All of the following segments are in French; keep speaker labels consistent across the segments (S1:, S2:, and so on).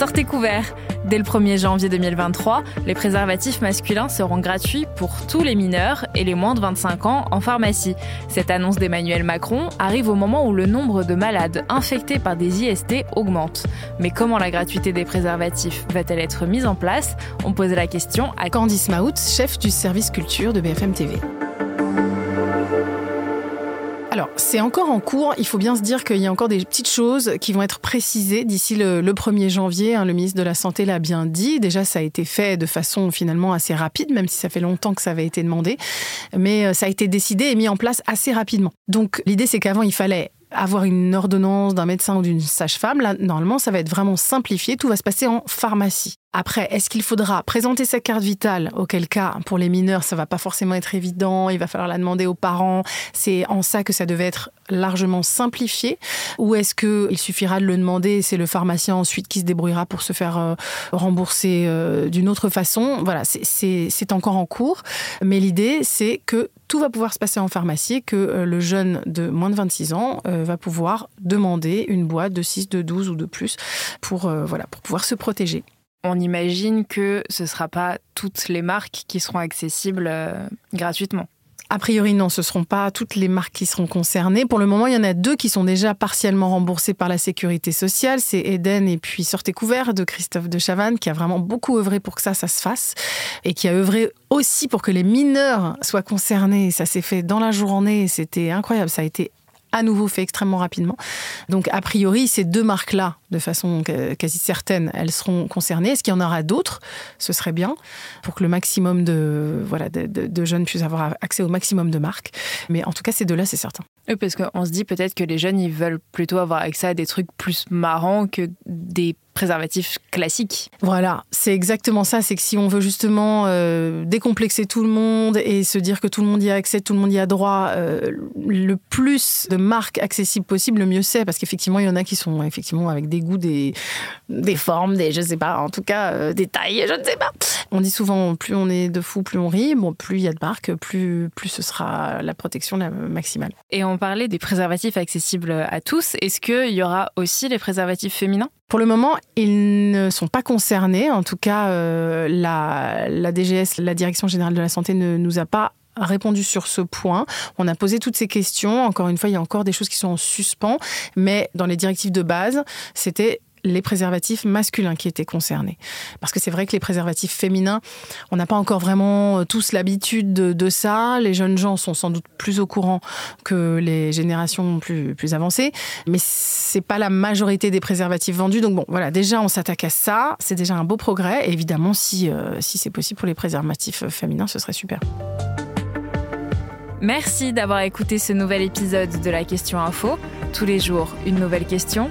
S1: Sortez couverts Dès le 1er janvier 2023, les préservatifs masculins seront gratuits pour tous les mineurs et les moins de 25 ans en pharmacie. Cette annonce d'Emmanuel Macron arrive au moment où le nombre de malades infectés par des IST augmente. Mais comment la gratuité des préservatifs va-t-elle être mise en place? On pose la question à
S2: Candice Maout, chef du service culture de BFM TV. Alors, c'est encore en cours. Il faut bien se dire qu'il y a encore des petites choses qui vont être précisées d'ici le, 1er janvier. Hein. le ministre de la Santé l'a bien dit. Déjà, ça a été fait de façon finalement assez rapide, même si ça fait longtemps que ça avait été demandé. Mais euh, ça a été décidé et mis en place assez rapidement. Donc, l'idée, c'est qu'avant, il fallait avoir une ordonnance d'un médecin ou d'une sage-femme, là, normalement, ça va être vraiment simplifié. Tout va se passer en pharmacie. Après, est-ce qu'il faudra présenter sa carte vitale? Auquel cas, pour les mineurs, ça va pas forcément être évident. Il va falloir la demander aux parents. C'est en ça que ça devait être largement simplifié. Ou est-ce qu'il suffira de le demander c'est le pharmacien ensuite qui se débrouillera pour se faire euh, rembourser euh, d'une autre façon? Voilà, c'est encore en cours. Mais l'idée, c'est que tout va pouvoir se passer en pharmacie, que euh, le jeune de moins de 26 ans va pouvoir demander une boîte de 6, de 12 ou de plus pour, voilà, pour pouvoir se protéger
S1: on imagine que ce ne sera pas toutes les marques qui seront accessibles euh, gratuitement.
S2: A priori, non, ce ne seront pas toutes les marques qui seront concernées. Pour le moment, il y en a deux qui sont déjà partiellement remboursées par la sécurité sociale. C'est Eden et puis Sortez couvert de Christophe de Chavannes, qui a vraiment beaucoup œuvré pour que ça, ça se fasse. Et qui a œuvré aussi pour que les mineurs soient concernés. Ça s'est fait dans la journée. C'était incroyable. Ça a été à nouveau fait extrêmement rapidement. Donc, a priori, ces deux marques-là, de façon quasi certaine, elles seront concernées. Est-ce qu'il y en aura d'autres? Ce serait bien pour que le maximum de, voilà, de, jeunes puissent avoir accès au maximum de marques. Mais en tout cas, ces deux-là, c'est certain.
S1: Oui, parce qu'on se dit peut-être que les jeunes, ils veulent plutôt avoir accès à des trucs plus marrants que des préservatif classique.
S2: Voilà, c'est exactement ça. C'est que si on veut justement euh, décomplexer tout le monde et se dire que tout le monde y a accès, tout le monde y a droit, euh, le plus de marques accessibles possible, le mieux c'est. Parce qu'effectivement, il y en a qui sont effectivement avec des goûts, des, des formes, des, je sais pas, en tout cas, euh, des tailles, je ne sais pas. On dit souvent, plus on est de fou, plus on rit. Bon, plus il y a de marques, plus, plus ce sera la protection la maximale.
S1: Et on parlait des préservatifs accessibles à tous. Est-ce qu'il y aura aussi les préservatifs féminins?
S2: Pour le moment, ils ne sont pas concernés. En tout cas, euh, la, la, DGS, la Direction générale de la santé, ne nous a pas répondu sur ce point. On a posé toutes ces questions. Encore une fois, il y a encore des choses qui sont en suspens, mais dans les directives de base, c'était les préservatifs masculins qui étaient concernés. Parce que c'est vrai que les préservatifs féminins, on n'a pas encore vraiment euh, tous l'habitude de, ça. Les jeunes gens sont sans doute plus au courant que les générations plus, plus avancées, mais c'est pas la majorité des préservatifs vendus. Donc bon, voilà, déjà on s'attaque à ça, c'est déjà un beau progrès. Et évidemment, si, euh, si c'est possible pour les préservatifs féminins, ce serait super.
S1: Merci d'avoir écouté ce nouvel épisode de la Question Info. Tous les jours, une nouvelle question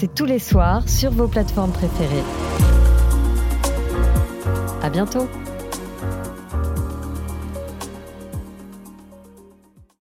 S3: c'est tous les soirs sur vos plateformes préférées. À bientôt!